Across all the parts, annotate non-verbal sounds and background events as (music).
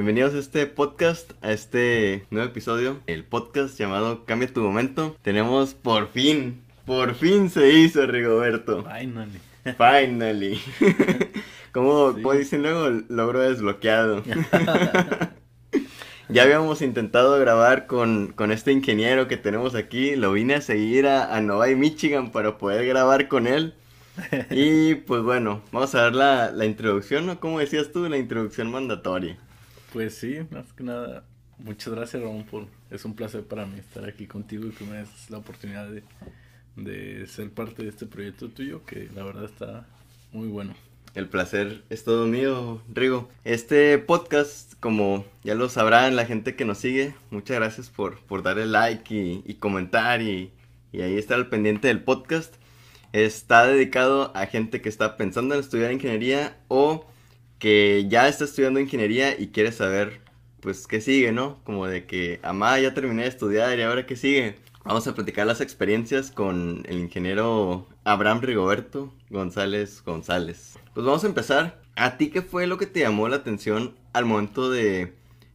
Bienvenidos a este podcast, a este nuevo episodio, el podcast llamado Cambia tu momento. Tenemos por fin, por fin se hizo Rigoberto. Finally. Finally. (laughs) como, dicen luego, logro desbloqueado. (laughs) ya habíamos intentado grabar con, este ingeniero que tenemos aquí. Lo vine a seguir a, a Novi, Michigan para poder grabar con él. (laughs) Y pues bueno, vamos a ver la, la introducción, ¿no? Como decías tú, la introducción mandatoria. Pues sí, más que nada, muchas gracias Ramón por, es un placer para mí estar aquí contigo y que me des la oportunidad de, de ser parte de este proyecto tuyo que la verdad está muy bueno. El placer es todo mío, Rigo. Este podcast, como ya lo sabrán la gente que nos sigue, muchas gracias por, por darle like y, y comentar y, y, ahí estar al pendiente del podcast. Está dedicado a gente que está pensando en estudiar ingeniería o que ya está estudiando ingeniería y quiere saber, pues, qué sigue, ¿no? Como de que, amá, ya terminé de estudiar y ahora qué sigue. Vamos a platicar las experiencias con el ingeniero Abraham Rigoberto González González. Pues vamos a empezar. ¿A ti qué fue lo que te llamó la atención al momento de,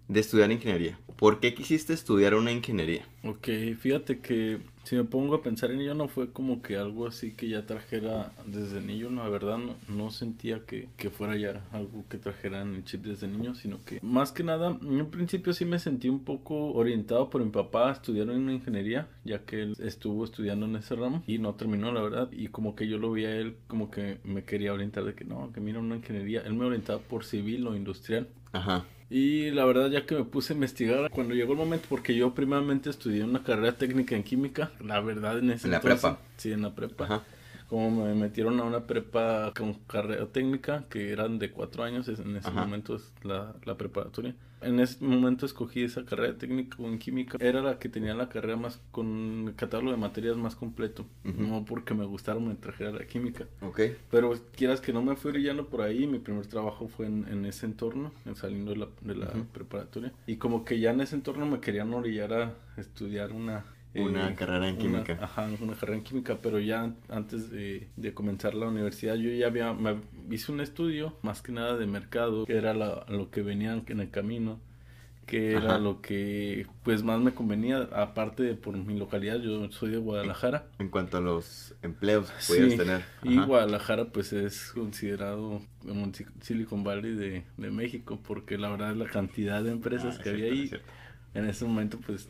de estudiar ingeniería? ¿Por qué quisiste estudiar una ingeniería? Ok, fíjate que si me pongo a pensar en ello, no fue como que algo así que ya trajera desde niño, la verdad no, no sentía que, que, fuera ya algo que trajera en el chip desde niño, sino que más que nada, en principio sí me sentí un poco orientado por mi papá a estudiar en ingeniería, ya que él estuvo estudiando en ese ramo y no terminó, la verdad, y como que yo lo vi a él como que me quería orientar de que no, que mira una ingeniería, él me orientaba por civil o industrial. Ajá. Y la verdad, ya que me puse a investigar, cuando llegó el momento, porque yo primeramente estudié una carrera técnica en química, la verdad en ese ¿En la prepa? Sí, en la prepa. Como me metieron a una prepa con carrera técnica, que eran de cuatro años, en ese momento es la, la preparatoria en ese momento escogí esa carrera técnica en química. Era la que tenía la carrera más con el catálogo de materias más completo. No porque me gustara me trajera la química. Ok. Pero quieras que no me fui brillando por ahí. Mi primer trabajo fue en, ese entorno, en saliendo de la, de la preparatoria. Y como que ya en ese entorno me querían orillar a estudiar una una eh, carrera en química. ajá, una carrera en química, pero ya antes de, de, comenzar la universidad yo ya había, me hice un estudio más que nada de mercado, que era lo que venían en el camino, que era lo que pues más me convenía, aparte de por mi localidad, yo soy de Guadalajara. En cuanto a los empleos que podías tener. Y Guadalajara pues es considerado como Silicon Valley de, de México, porque la verdad la cantidad de empresas ah, que había ahí, en ese momento pues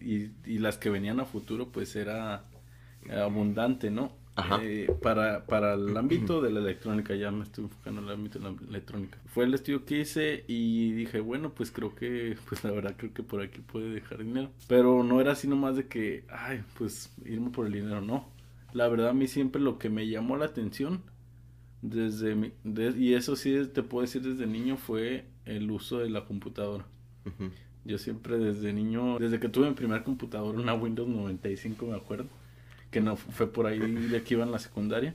y, y las que venían a futuro pues era abundante, ¿no? Eh, para, para el ámbito de la electrónica, ya me estoy enfocando en el ámbito de la electrónica. Fue el estudio que hice y dije, bueno, pues creo que, (laughs) pues la verdad creo que por aquí puede dejar dinero. Pero no era así nomás de que, ay, pues irme por el dinero, no. La verdad a mí siempre lo que me llamó la atención desde mi, y eso sí te puedo decir desde niño fue el uso de la computadora. Yo siempre desde niño, desde que tuve mi primer computadora, una Windows 95 me acuerdo, que no fue por ahí de que iba en la secundaria.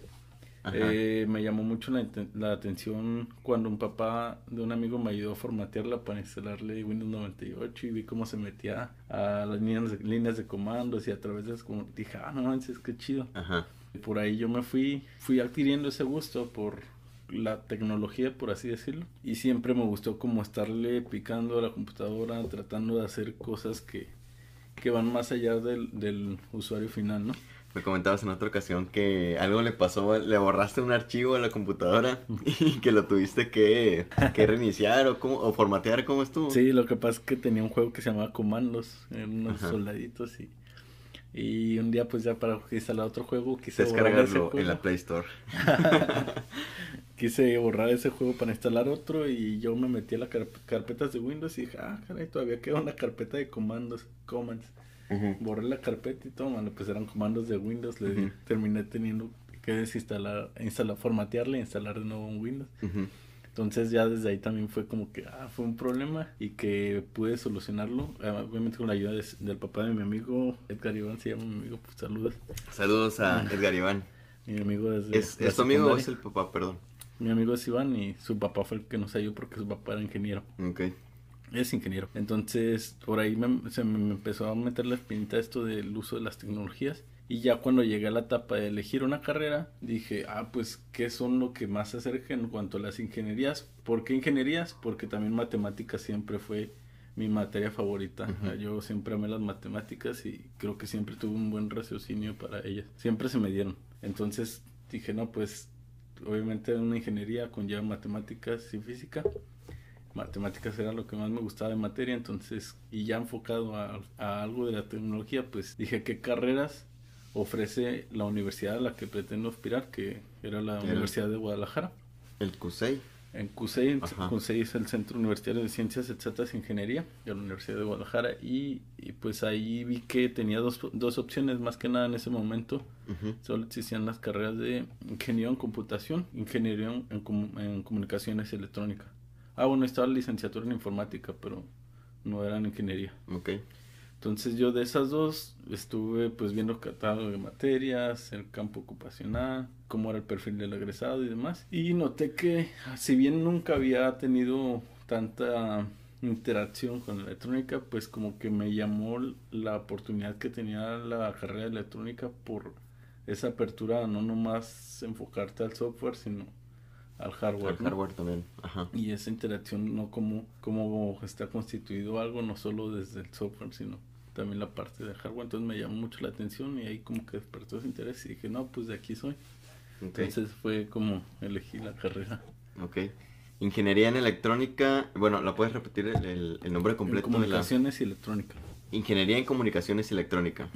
Eh, me llamó mucho la, la, atención cuando un papá de un amigo me ayudó a formatearla para instalarle Windows 98 y vi cómo se metía a las líneas de, líneas de comandos y a través de eso como dije, ah, no manches, qué chido. Ajá. Por ahí yo me fui, fui adquiriendo ese gusto por la tecnología, por así decirlo. Y siempre me gustó como estarle picando a la computadora, tratando de hacer cosas que, que van más allá del, del usuario final, ¿no? Me comentabas en otra ocasión que algo le pasó, le borraste un archivo a la computadora (laughs) y que lo tuviste que, que reiniciar o, cómo, o formatear, ¿cómo estuvo? Sí, lo que pasa es que tenía un juego que se llamaba Comandos, unos soldaditos y y un día pues ya para instalar otro juego quise descargarlo en la Play Store. (laughs) (laughs) quise borrar ese juego para instalar otro y yo me metí a las carpetas de Windows y dije, ah, caray, todavía queda una carpeta de comandos, commands. Borré la carpeta y todo, pues eran comandos de Windows, le terminé teniendo que desinstalar, instalar, formatearle e instalar de nuevo un Windows. Entonces ya desde ahí también fue como que ah, fue un problema y que pude solucionarlo, ah, obviamente con la ayuda del papá de mi amigo, Edgar Iván se llama mi amigo, pues saludos. Saludos a Edgar Iván. mi amigo desde... ¿Es, ¿es tu amigo o es el papá, perdón? Mi amigo es Iván y su papá fue el que nos ayudó porque su papá era ingeniero. Ok. Es ingeniero. Entonces, por ahí se me empezó a meter la espinita esto del uso de las tecnologías Y ya cuando llegué a la etapa de elegir una carrera, dije, ah, pues, ¿qué son lo que más se acerca en cuanto a las ingenierías? ¿Por qué ingenierías? Porque también matemáticas siempre fue mi materia favorita. Yo siempre amé las matemáticas y creo que siempre tuve un buen raciocinio para ellas. Siempre se me dieron. Entonces dije, no, pues obviamente una ingeniería conlleva matemáticas y física. Matemáticas era lo que más me gustaba de materia, entonces, y ya enfocado a, algo de la tecnología, pues dije, ¿qué carreras ofrece la universidad a la que pretendo aspirar? Que era la Universidad de Guadalajara. El CUSEI. En CUSEI, CUSEI es el Centro Universitario de Ciencias Exactas y Ingeniería de la Universidad de Guadalajara y, pues ahí vi que tenía dos, dos, opciones más que nada en ese momento. Solo existían las carreras de Ingeniería en Computación, Ingeniería en, en Comunicaciones Electrónicas. Ah, bueno, estaba la licenciatura en Informática, pero no era en Ingeniería. Okay. Entonces yo de esas dos estuve pues viendo catálogo de materias, el campo ocupacional, cómo era el perfil del egresado y demás. Y noté que si bien nunca había tenido tanta interacción con la electrónica, pues como que me llamó la oportunidad que tenía la carrera de electrónica por esa apertura, no nomás enfocarte al software, sino al hardware. Al hardware también, ajá. Y esa interacción, no como, como está constituido algo, no solo desde el software, sino también la parte de hardware, entonces me llamó mucho la atención y ahí como que despertó ese interés y dije, no, pues de aquí soy. Entonces fue como elegí la carrera. Ok. Ingeniería en electrónica, bueno, ¿la puedes repetir el, el nombre completo? En comunicaciones y electrónica. Ingeniería en comunicaciones y electrónica.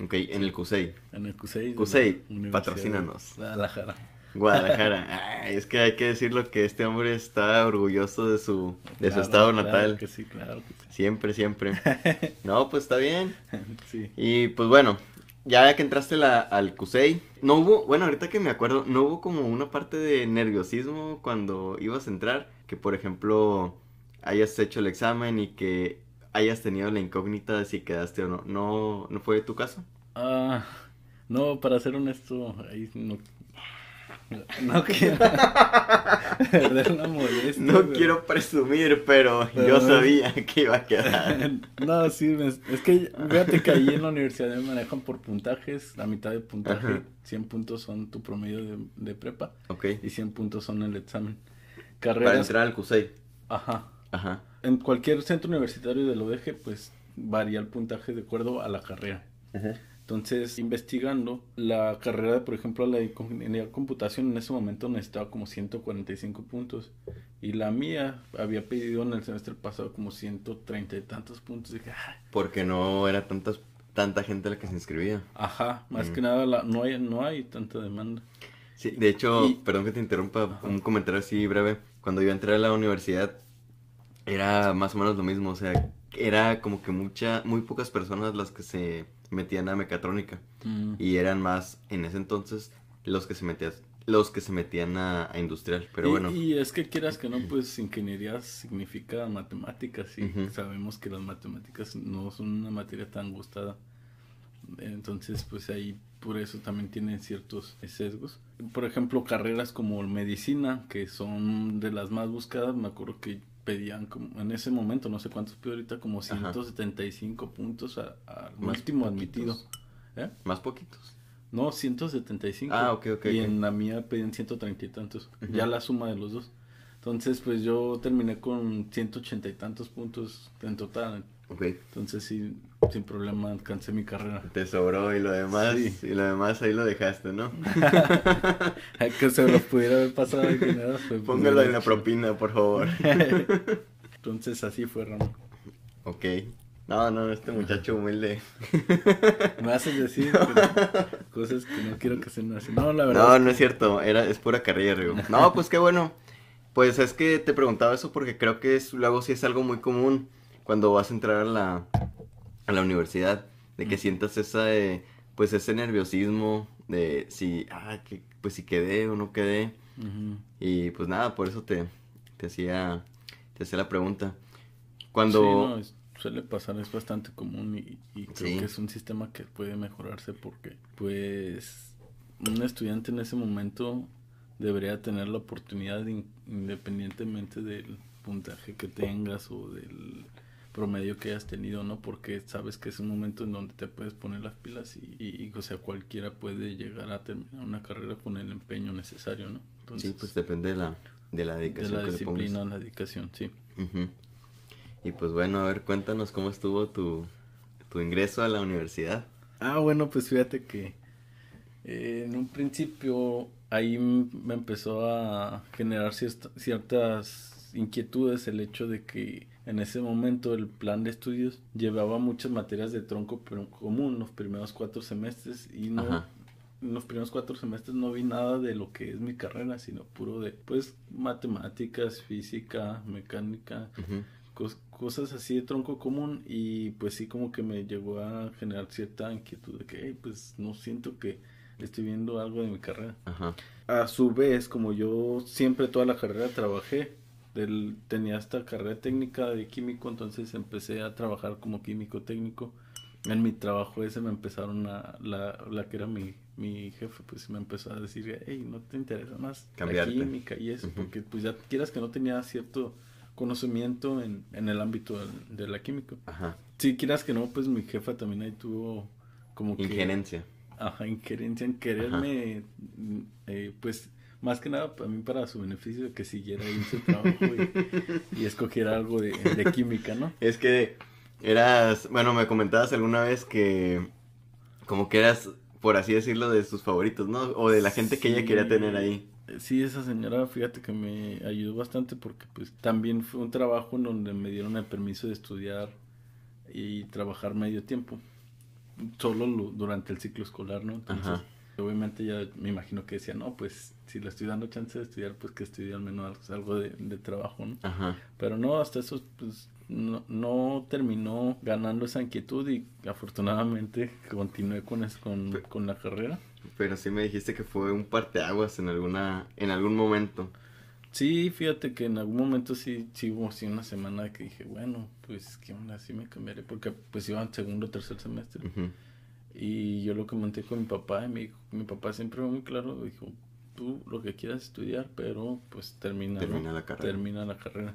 Ok, en el CUSEI. En el CUSEI. CUSEI, patrocínanos. Guadalajara. Guadalajara. es que hay que decirlo que este hombre está orgulloso de su, de su estado natal. que sí, claro Siempre, siempre. (laughs) No, pues está bien. Sí. Y pues bueno, ya que entraste la, al CUSEI, no hubo, bueno, ahorita que me acuerdo, no hubo como una parte de nerviosismo cuando ibas a entrar, que por ejemplo hayas hecho el examen y que hayas tenido la incógnita de si quedaste o no. ¿No, no fue tu caso? Ah, no, para ser honesto, ahí no, no (laughs) quiero No quiero presumir, pero yo sabía que iba a quedar. (laughs) no, sí, es que fíjate que ahí en la universidad me manejan por puntajes. La mitad de puntaje, 100 puntos son tu promedio de, prepa. Ok. Y 100 puntos son el examen. Carreras, Para entrar al CUSEI. Ajá. Ajá. En cualquier centro universitario de lo deje, pues varía el puntaje de acuerdo a la carrera. Ajá. Entonces, investigando, la carrera, por ejemplo, la de computación en ese momento necesitaba como 145 puntos. Y la mía había pedido en el semestre pasado como 130 y tantos puntos. dije, Porque no era tantas, tanta gente la que se inscribía. Ajá, más mm. que nada la, no, hay, no hay tanta demanda. Sí, de hecho, perdón que te interrumpa, un comentario así breve. Cuando yo entré a la universidad, era más o menos lo mismo. O sea, era como que mucha, muy pocas personas las que se metían a mecatrónica. Mm. Y eran más, en ese entonces, los que se metían los que se metían a, industrial, pero bueno. Y es que quieras que no, pues ingeniería significa matemáticas y sabemos que las matemáticas no son una materia tan gustada. Entonces, pues ahí por eso también tienen ciertos sesgos. Por ejemplo, carreras como medicina, que son de las más buscadas, me acuerdo que pedían como en ese momento, no sé cuántos pido ahorita, como 175 puntos al último admitido. ¿Eh? Más poquitos. No, 175. Ah, ok, ok. Y en la mía pedían 130 y tantos. Ya la suma de los dos. Entonces, pues yo terminé con 180 y tantos puntos en total. Ok. Entonces, sí, sin problema alcancé mi carrera. Te sobró y lo demás, y lo demás ahí lo dejaste, ¿no? (laughs) que se lo pudiera haber pasado Póngalo en la propina, por favor. (laughs) Entonces, así fue, Ramón. Ok. No, no, este muchacho humilde. Me haces decir (laughs) cosas que no quiero que se me hacen. No, la verdad. No, no es cierto. Era, es pura carrilla, Rigo. No, pues qué bueno. Pues es que te preguntaba eso porque creo que es, luego sí es algo muy común cuando vas a entrar a la, a la universidad, de que sientas esa, pues ese nerviosismo de si, ah, que, pues si quedé o no quedé. Y pues nada, por eso te, te hacía, te hacía la pregunta. Cuando... Sí, suele pasar, es bastante común y, y creo que es un sistema que puede mejorarse porque, pues, un estudiante en ese momento debería tener la oportunidad, independientemente del puntaje que tengas o del promedio que hayas tenido, ¿no? Porque sabes que es un momento en donde te puedes poner las pilas y, y, o sea, cualquiera puede llegar a terminar una carrera con el empeño necesario, ¿no? sí, pues depende de la, de la dedicación. De la disciplina, la dedicación, sí. Y pues bueno, a ver, cuéntanos cómo estuvo tu, tu ingreso a la universidad. Ah, bueno, pues fíjate que eh, en un principio ahí me empezó a generar ciertas inquietudes el hecho de que en ese momento el plan de estudios llevaba muchas materias de tronco común los primeros cuatro semestres y no en los primeros cuatro semestres no vi nada de lo que es mi carrera sino puro de pues matemáticas física mecánica cosas así de tronco común y pues sí como que me llegó a generar cierta inquietud de que pues no siento que estoy viendo algo de mi carrera. A su vez, como yo siempre toda la carrera trabajé, del, tenía esta carrera técnica de químico, entonces empecé a trabajar como químico técnico. En mi trabajo ese me empezaron a, la, la que era mi, mi jefe, pues me empezó a decir, hey, ¿no te interesa más la química y eso? Porque pues ya quieras que no tenía cierto conocimiento en, en el ámbito de, la química. Ajá. Si quieras que no, pues mi jefa también ahí tuvo como que... Injerencia ajá, injerencia en quererme, eh, pues más que nada para mí para su beneficio que siguiera ahí su trabajo y, (laughs) escogiera algo de, química, ¿no? Es que eras, bueno, me comentabas alguna vez que como que eras, por así decirlo, de sus favoritos, ¿no? O de la gente que ella quería tener ahí. Sí, esa señora, fíjate que me ayudó bastante porque pues también fue un trabajo en donde me dieron el permiso de estudiar y trabajar medio tiempo solo durante el ciclo escolar, ¿no? Entonces, obviamente ya me imagino que decía, no, pues si le estoy dando chance de estudiar, pues que estudie al menos algo de, trabajo, ¿no? Ajá. Pero no, hasta eso, pues no, no terminó ganando esa inquietud y afortunadamente continué con, con, con la carrera. Pero sí me dijiste que fue un parteaguas en alguna en algún momento. Sí, fíjate que en algún momento sí, sí hubo así una semana que dije, bueno, pues qué onda, sí me cambiaré, porque pues iba en segundo o tercer semestre. Y yo lo comenté con mi papá, y mi, mi papá siempre fue muy claro, dijo, tú lo que quieras estudiar, pero pues termina, termina la carrera. Termina la carrera.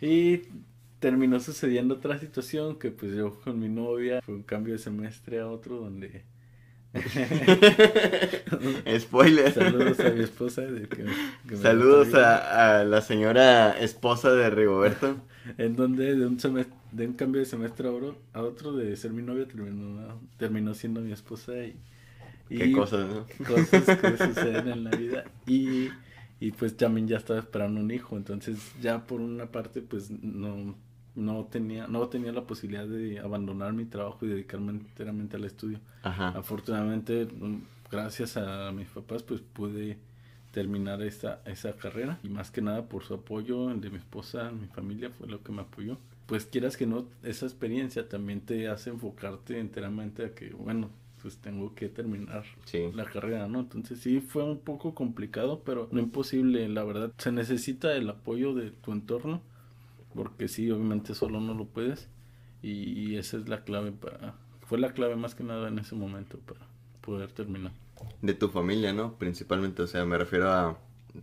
Y terminó sucediendo otra situación que pues yo con mi novia fue un cambio de semestre a otro donde (laughs) Spoiler. Saludos a mi esposa. Saludos a, la señora esposa de Rigoberto. en donde de un, de un cambio de semestre a otro, de ser mi novia, terminó, terminó siendo mi esposa. Y, Qué cosas, ¿no? Cosas que (laughs) suceden en la vida. Y, y pues también ya estaba esperando un hijo. Entonces ya por una parte pues no no tenía, no tenía la posibilidad de abandonar mi trabajo y dedicarme enteramente al estudio. Afortunadamente, mm, gracias a mis papás, pues pude terminar esa, esa carrera y más que nada por su apoyo, el de mi esposa, mi familia fue lo que me apoyó. Pues quieras que no, esa experiencia también te hace enfocarte enteramente a que, bueno, pues tengo que terminar la carrera, ¿no? Entonces sí fue un poco complicado, pero no imposible, la verdad. Se necesita el apoyo de tu entorno porque sí, obviamente solo no lo puedes y esa es la clave para, fue la clave más que nada en ese momento para poder terminar. De tu familia, ¿no? Principalmente, o sea, me refiero a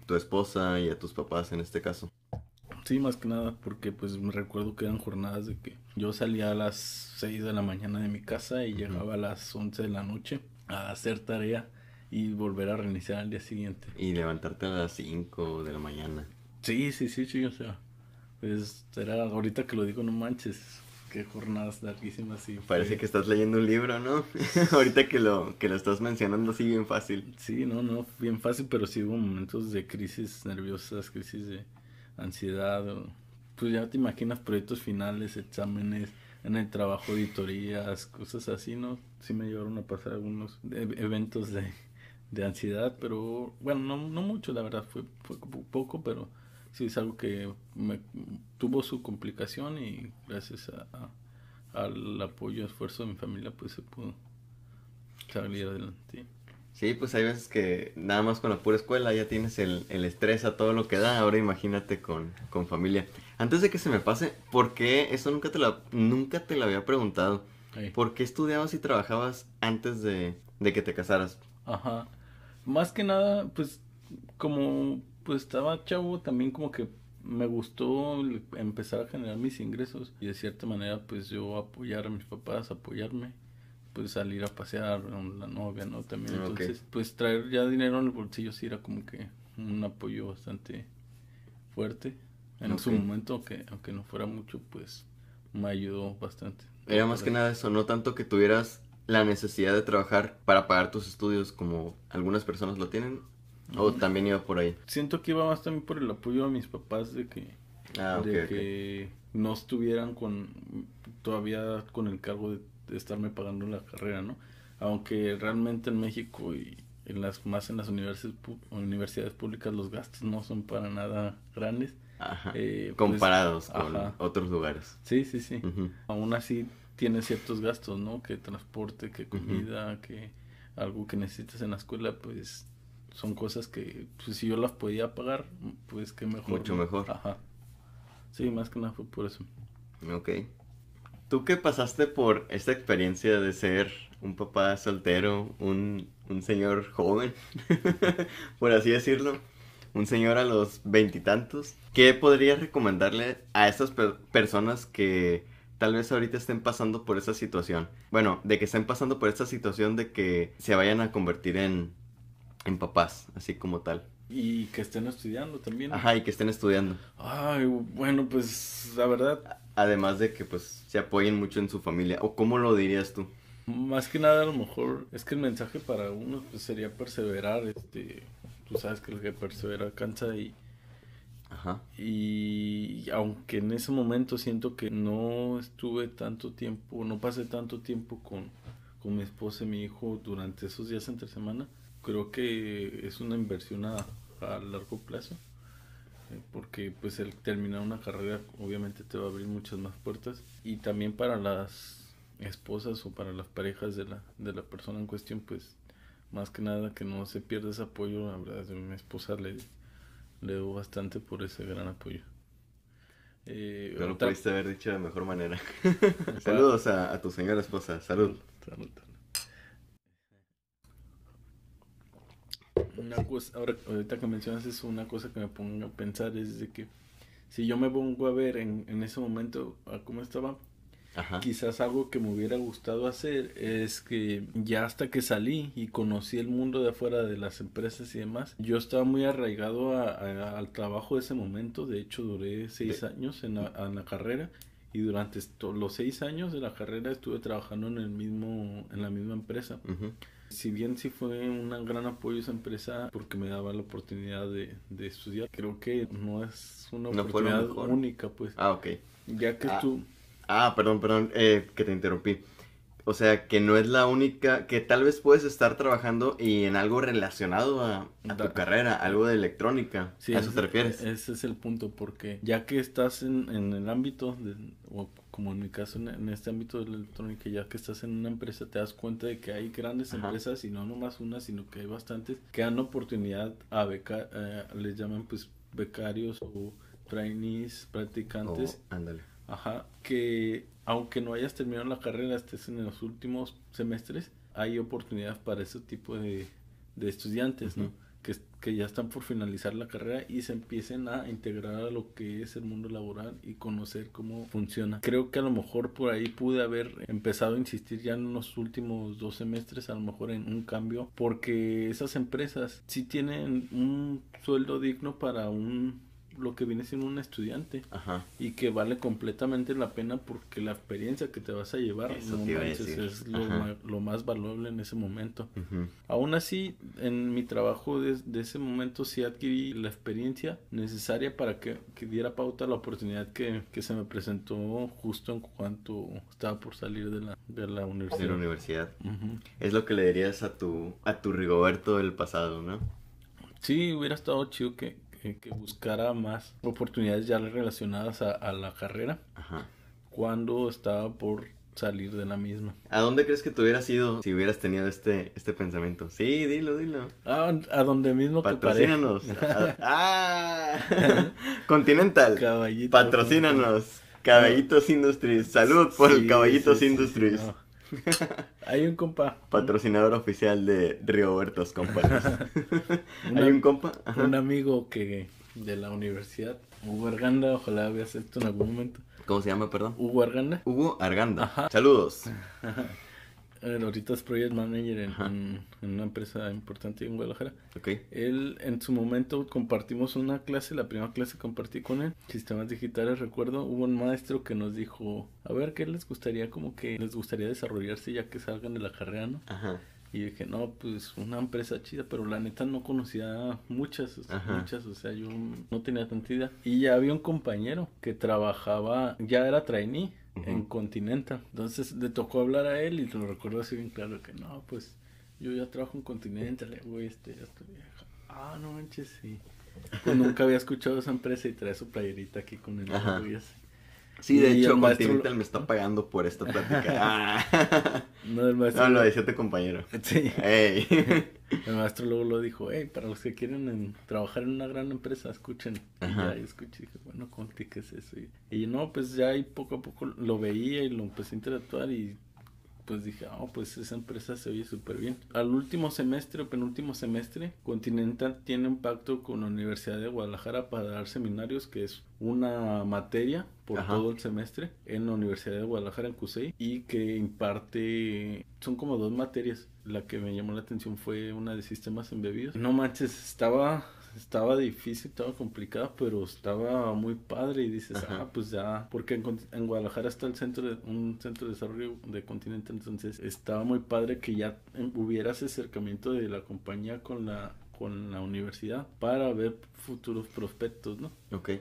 tu esposa y a tus papás en este caso. Sí, más que nada, porque pues me recuerdo que eran jornadas de que yo salía a las 6 de la mañana de mi casa y llegaba a las 11 de la noche a hacer tarea y volver a reiniciar al día siguiente. Y levantarte a las 5 de la mañana. Sí, sí, sí, sí, o sea, pues era, ahorita que lo digo, no manches, qué jornadas larguísimas y Parece que estás leyendo un libro, ¿no? (laughs) ahorita que lo, que lo estás mencionando así bien fácil. Sí, no, no, bien fácil, pero sí hubo momentos de crisis nerviosas, crisis de ansiedad, pues ya te imaginas proyectos finales, exámenes, en el trabajo, auditorías, cosas así, ¿no? Sí me llevaron a pasar algunos e, eventos de, de ansiedad, pero bueno, no, no mucho, la verdad, fue, fue poco, pero sí es algo que me, tuvo su complicación y gracias a, al apoyo y esfuerzo de mi familia pues se pudo salir adelante. Sí, pues hay veces que nada más con la pura escuela ya tienes el, el estrés a todo lo que da, ahora imagínate con, con familia. Antes de que se me pase, ¿por qué? Eso nunca te lo, nunca te lo había preguntado. ¿Por qué estudiabas y trabajabas antes de, de que te casaras? Ajá. Más que nada, pues como pues estaba chavo, también como que me gustó empezar a generar mis ingresos y de cierta manera pues yo apoyar a mis papás, apoyarme, pues salir a pasear con la novia, ¿no? También entonces pues traer ya dinero en el bolsillo sí era como que un apoyo bastante fuerte en su momento, aunque, aunque no fuera mucho, pues me ayudó bastante. Era más que nada eso, no tanto que tuvieras la necesidad de trabajar para pagar tus estudios como algunas personas lo tienen, o también iba por ahí. Siento que iba más también por el apoyo a mis papás de que, ah, de que no estuvieran con todavía con el cargo de, estarme pagando la carrera, ¿no? Aunque realmente en México y en las más en las universidades universidades públicas los gastos no son para nada grandes. Eh, pues, comparados con otros lugares. Sí, sí, sí. Aún así tiene ciertos gastos, ¿no? Que transporte, que comida, que algo que necesitas en la escuela, pues son cosas que pues, si yo las podía pagar, pues que mejor. Mucho mejor. Ajá. Sí, más que nada fue por eso. Ok. ¿Tú qué pasaste por esta experiencia de ser un papá soltero, un, un señor joven, (laughs) por así decirlo? Un señor a los veintitantos. ¿Qué podrías recomendarle a estas personas que tal vez ahorita estén pasando por esa situación. Bueno, de que estén pasando por esta situación de que se vayan a convertir en, en papás, así como tal. Y que estén estudiando también. Ajá, y que estén estudiando. Ay, bueno, pues la verdad. Además de que pues se apoyen mucho en su familia. ¿O cómo lo dirías tú? Más que nada a lo mejor es que el mensaje para uno pues, sería perseverar. Este, tú sabes que el que persevera cansa y Ajá. Y aunque en ese momento siento que no estuve tanto tiempo, no pasé tanto tiempo con, con mi esposa y mi hijo durante esos días entre semana, creo que es una inversión a, a largo plazo. Eh, porque pues el terminar una carrera obviamente te va a abrir muchas más puertas. Y también para las esposas o para las parejas de la, de la persona en cuestión, pues más que nada que no se pierda ese apoyo. La verdad, mi esposa le le debo bastante por ese gran apoyo. Eh, no lo pudiste haber dicho de mejor manera. (laughs) Saludos a, tu señora esposa. Salud. Salud. Una cosa, ahora, ahorita que mencionas eso, una cosa que me pongo a pensar es de que si yo me pongo a ver en, en ese momento a cómo estaba, Quizás algo que me hubiera gustado hacer es que ya hasta que salí y conocí el mundo de afuera de las empresas y demás, yo estaba muy arraigado al trabajo de ese momento. De hecho, duré seis años en la, carrera y durante los seis años de la carrera estuve trabajando en el mismo en la misma empresa. Si bien sí fue un gran apoyo esa empresa porque me daba la oportunidad de, estudiar, creo que no es una oportunidad única, pues. Ah, ok. Ya que ah. tú Ah, perdón, perdón, eh, que te interrumpí. O sea, que no es la única, que tal vez puedes estar trabajando y en algo relacionado a, tu carrera, algo de electrónica. Sí, ¿A eso te refieres? Ese es el punto, porque ya que estás en, en el ámbito, de, o como en mi caso, en, este ámbito de la electrónica, ya que estás en una empresa, te das cuenta de que hay grandes empresas y no nomás una, sino que hay bastantes que dan oportunidad a becar, eh, les llaman pues becarios o trainees, practicantes. Oh, ándale Ajá, que aunque no hayas terminado la carrera, estés en los últimos semestres, hay oportunidades para ese tipo de, de estudiantes, ¿no? Que, ya están por finalizar la carrera y se empiecen a integrar a lo que es el mundo laboral y conocer cómo funciona. Creo que a lo mejor por ahí pude haber empezado a insistir ya en los últimos dos semestres, a lo mejor en un cambio, porque esas empresas sí tienen un sueldo digno para un lo que viene siendo un estudiante Ajá. y que vale completamente la pena porque la experiencia que te vas a llevar es lo, más valuable en ese momento. Aún así, en mi trabajo de, ese momento sí adquirí la experiencia necesaria para que, diera pauta la oportunidad que, se me presentó justo en cuanto estaba por salir de la, de la universidad. De la universidad. Es lo que le dirías a tu, a tu Rigoberto del pasado, ¿no? Sí, hubiera estado chido que, que, buscara más oportunidades ya relacionadas a, la carrera cuando estaba por salir de la misma. ¿A dónde crees que tú hubieras ido si hubieras tenido este, este pensamiento? Sí, dilo, dilo. a donde mismo Patrocínanos. (laughs) ah, Continental. Caballito. Patrocínanos. Caballitos Industries. Salud por el Caballitos Industries. (laughs) Hay un compa. Patrocinador oficial de Riobertos Compas. (laughs) Hay un compa. Un amigo que de la universidad, Hugo Arganda, ojalá veas esto en algún momento. ¿Cómo se llama, perdón? Hugo Arganda. Hugo Arganda. Ajá. Saludos. (laughs) ahorita es Project Manager en, una empresa importante en Guadalajara. Okay. Él, en su momento, compartimos una clase, la primera clase compartí con él, sistemas digitales, recuerdo, hubo un maestro que nos dijo, a ver, ¿qué les gustaría, como que les gustaría desarrollarse ya que salgan de la carrera, no? Ajá. Y dije, no, pues una empresa chida, pero la neta no conocía muchas, muchas, o sea, yo no tenía tanta idea. Y ya había un compañero que trabajaba, ya era trainee en Continental. Entonces le tocó hablar a él y lo recuerdo así bien claro que no, pues yo ya trabajo en Continental, güey, este, ya estoy vieja. Ah, no manches, sí. Pues nunca había escuchado esa empresa y trae su playerita aquí con el güey Sí, de hecho, Continental me está (laughs) pagando por esta plática. (laughs) no, el maestro. No, lo decía tu compañero. (laughs) Sí. El maestro luego lo dijo, hey, para los que quieren trabajar en una gran empresa, escuchen. Y ya escuché, dije, bueno, Conti, ¿qué es eso? Y, y, no, pues ya ahí poco a poco lo veía y lo empecé a interactuar y pues dije, oh, pues esa empresa se oye súper bien. Al último semestre o penúltimo semestre, Continental tiene un pacto con la Universidad de Guadalajara para dar seminarios, que es una materia por todo el semestre en la Universidad de Guadalajara en CUSEI y que imparte, son como dos materias. La que me llamó la atención fue una de sistemas embebidos. No manches, estaba estaba difícil, estaba complicado, pero estaba muy padre y dices, ah, pues ya, porque en, Guadalajara está el centro de, un centro de desarrollo de continente, entonces estaba muy padre que ya hubiera ese acercamiento de la compañía con la con la universidad para ver futuros prospectos, ¿no? Ok.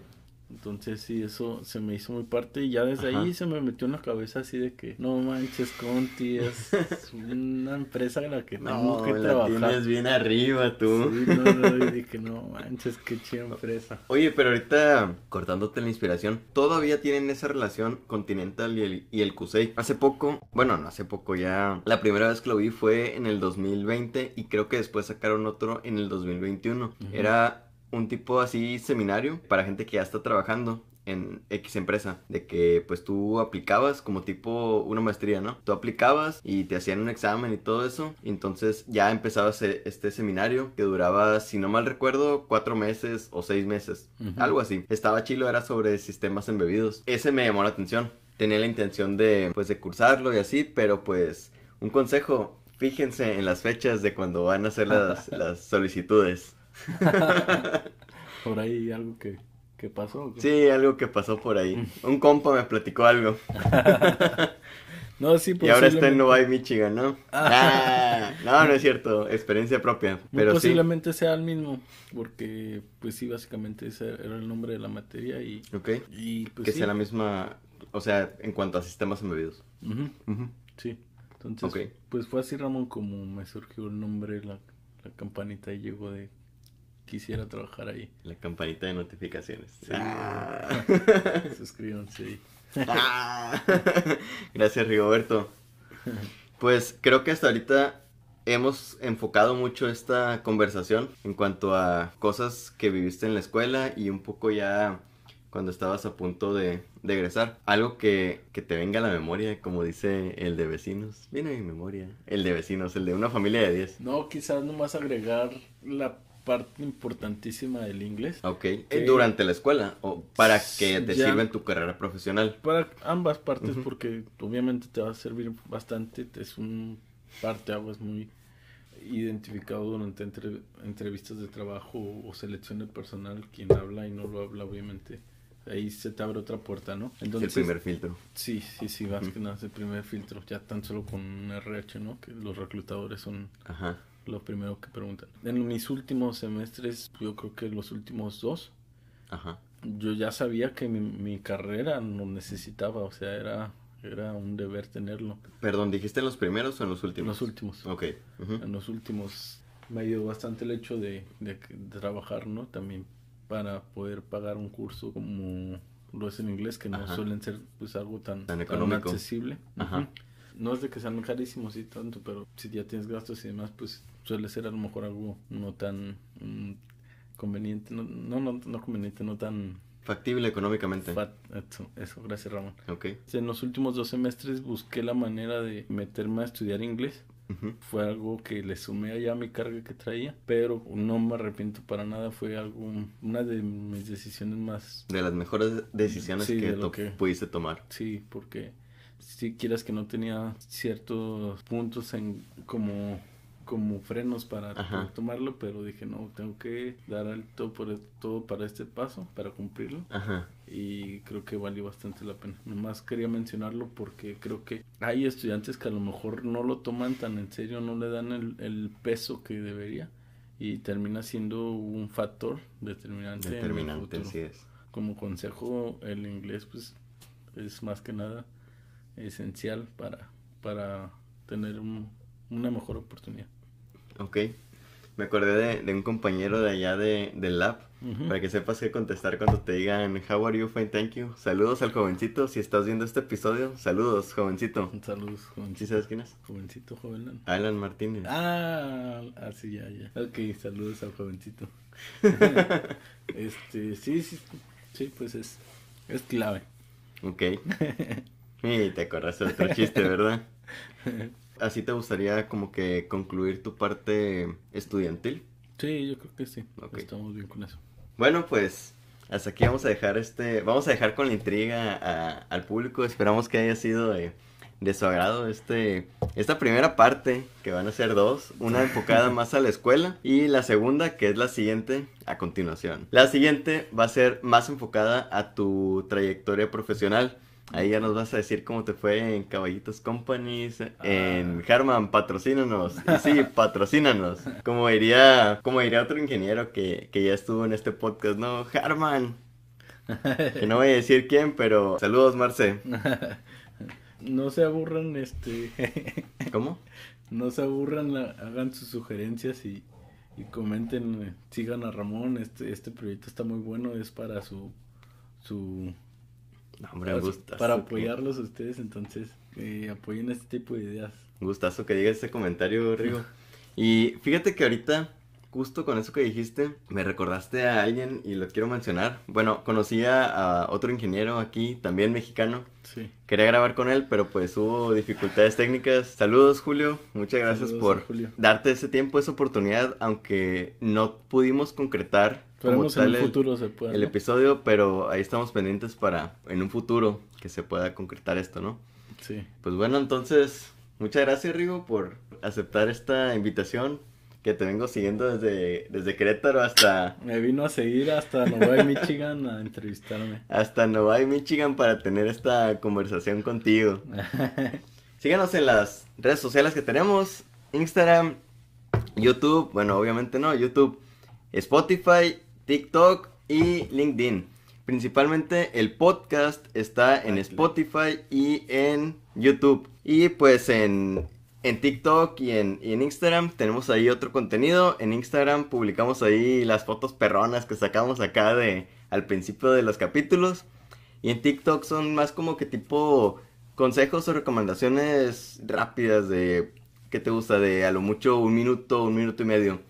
Entonces sí, eso se me hizo muy parte y ya desde ahí se me metió en la cabeza así de que no manches Conti es una empresa en la que tengo que trabajar. tienes bien arriba tú. Sí, no, no, y dije no manches qué chida empresa. Oye, pero ahorita cortándote la inspiración, todavía tienen esa relación Continental y el, y el CUSEI. Hace poco, bueno, no hace poco ya, la primera vez que lo vi fue en el 2020 y creo que después sacaron otro en el 2021. Era un tipo así seminario para gente que ya está trabajando en X empresa, de que pues tú aplicabas como tipo una maestría, ¿no? Tú aplicabas y te hacían un examen y todo eso, y entonces ya empezaba este seminario que duraba, si no mal recuerdo, cuatro meses o seis meses, algo así. Estaba chilo, era sobre sistemas embebidos. Ese me llamó la atención. Tenía la intención de pues de cursarlo y así, pero pues un consejo, fíjense en las fechas de cuando van a hacer las, (laughs) las solicitudes. (laughs) por ahí algo que, que pasó. Sí, algo que pasó por ahí. Un compa me platicó algo. (laughs) no, sí, Y ahora está en Novi, Michigan, ¿no? Ah, no, no es cierto, experiencia propia. Pero posiblemente sea el mismo, porque pues sí, básicamente ese era el nombre de la materia y... Ok. Y, pues, que sea la misma, o sea, en cuanto a sistemas embebidos. Sí. Entonces, pues fue así, Ramón, como me surgió el nombre, la, la campanita y llegó de quisiera trabajar ahí. La campanita de notificaciones. Sí. Ah. (laughs) Suscríbanse. Ah. (laughs) Gracias, Rigoberto. Pues creo que hasta ahorita hemos enfocado mucho esta conversación en cuanto a cosas que viviste en la escuela y un poco ya cuando estabas a punto de, egresar. Algo que, que, te venga a la memoria, como dice el de vecinos. Viene a mi memoria. El de vecinos, el de una familia de 10. No, quizás nomás agregar la parte importantísima del inglés. Ok. ¿Durante la escuela o para que te sirva en tu carrera profesional? Para ambas partes, porque obviamente te va a servir bastante. Es un parte aguas muy identificado durante entrevistas de trabajo o selección de personal. Quien habla y no lo habla, obviamente. Ahí se te abre otra puerta, ¿no? Entonces, el primer filtro. Sí, sí, sí, más que nada es el primer filtro. Ya tan solo con un RH, ¿no? Que los reclutadores son... Ajá lo primero que preguntan. En mis últimos semestres, yo creo que los últimos dos, Ajá. yo ya sabía que mi, carrera no necesitaba, o sea, era, era un deber tenerlo. Perdón, ¿dijiste en los primeros o en los últimos? En los últimos. Ok. En los últimos me ayudó bastante el hecho de, de, trabajar, ¿no? También para poder pagar un curso como lo es en inglés, que no suelen ser pues algo tan, tan, económico. accesible. Ajá. No es de que sean carísimos y tanto, pero si ya tienes gastos y demás, pues suele ser a lo mejor algo no tan mm, conveniente, no, no, no, conveniente, no tan... Factible económicamente. eso, eso, gracias Ramón. Ok. En los últimos dos semestres busqué la manera de meterme a estudiar inglés. Fue algo que le sumé allá a mi carga que traía, pero no me arrepiento para nada. Fue algo, una de mis decisiones más... De las mejores decisiones que, pudiste tomar. Sí, porque si quieras que no tenía ciertos puntos en como como frenos para tomarlo, pero dije, no, tengo que dar el todo, por, todo para este paso, para cumplirlo. Y creo que valió bastante la pena. Nomás quería mencionarlo porque creo que hay estudiantes que a lo mejor no lo toman tan en serio, no le dan el, el peso que debería y termina siendo un factor determinante. Determinante, sí es. Como consejo, el inglés pues es más que nada esencial para, para tener una mejor oportunidad. Ok. Me acordé de, un compañero de allá de, del lab, para que sepas qué contestar cuando te digan How are you, fine, thank you. Saludos al jovencito, si estás viendo este episodio, saludos, jovencito. Saludos, jovencito. ¿Sí sabes quién es? Jovencito, joven. Alan Martínez. Ah, así ya, ya. Ok, saludos al jovencito. (laughs) este, sí, sí, sí, pues es, es clave. Ok. (laughs) y te acordaste de otro chiste, ¿verdad? (laughs) ¿Así te gustaría como que concluir tu parte estudiantil? Sí, yo creo que sí. Estamos bien con eso. Bueno, pues hasta aquí vamos a dejar este, vamos a dejar con la intriga al público. Esperamos que haya sido de, de, su agrado este, esta primera parte, que van a ser dos, una enfocada (laughs) más a la escuela y la segunda, que es la siguiente, a continuación. La siguiente va a ser más enfocada a tu trayectoria profesional. Ahí ya nos vas a decir cómo te fue en Caballitos Companies, en ah. Harman, patrocínanos. Y sí, (laughs) patrocínanos. Como diría, como diría otro ingeniero que, que ya estuvo en este podcast, ¿no? Harman. Que no voy a decir quién, pero saludos, Marce. (laughs) No se aburran, este. (laughs) ¿Cómo? No se aburran, hagan sus sugerencias y, y comenten, sigan a Ramón. Este, este proyecto está muy bueno, es para su su hombre, para, para apoyarlos a ustedes, entonces eh, apoyen este tipo de ideas. Un gustazo que digas este comentario, Rigo. (laughs) y fíjate que ahorita, justo con eso que dijiste, me recordaste a alguien y lo quiero mencionar. Bueno, conocía a otro ingeniero aquí, también mexicano. Sí. Quería grabar con él, pero pues hubo dificultades técnicas. Saludos, Julio. Muchas gracias por darte ese tiempo, esa oportunidad, aunque no pudimos concretar Esperemos en un futuro se pueda. El episodio, pero ahí estamos pendientes para en un futuro que se pueda concretar esto, ¿no? Sí. Pues bueno, entonces, muchas gracias, Rigo, por aceptar esta invitación que te vengo siguiendo desde, desde Querétaro hasta... Me vino a seguir hasta Novi, Michigan a entrevistarme. (laughs) Hasta Novi, Michigan para tener esta conversación contigo. (laughs) Síganos en las redes sociales que tenemos, Instagram, YouTube, bueno, obviamente no, YouTube, Spotify TikTok y LinkedIn. Principalmente el podcast está en Spotify y en YouTube. Y pues en, en TikTok y en, y en, Instagram tenemos ahí otro contenido. En Instagram publicamos ahí las fotos perronas que sacamos acá de al principio de los capítulos. Y en TikTok son más como que tipo consejos o recomendaciones rápidas de qué te gusta de a lo mucho un minuto, un minuto y medio.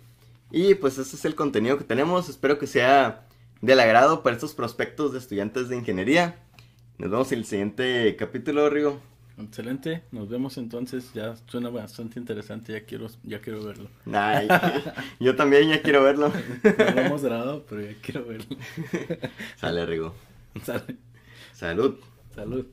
Y pues ese es el contenido que tenemos. Espero que sea del agrado para estos prospectos de estudiantes de ingeniería. Nos vemos en el siguiente capítulo, Rigo. Excelente, nos vemos entonces, ya suena bastante interesante, ya quiero, ya quiero verlo. (laughs) yo también ya quiero verlo. (laughs) No lo hemos grabado, pero ya quiero verlo. (laughs) Sale, Rigo. Sale. Salud. Salud.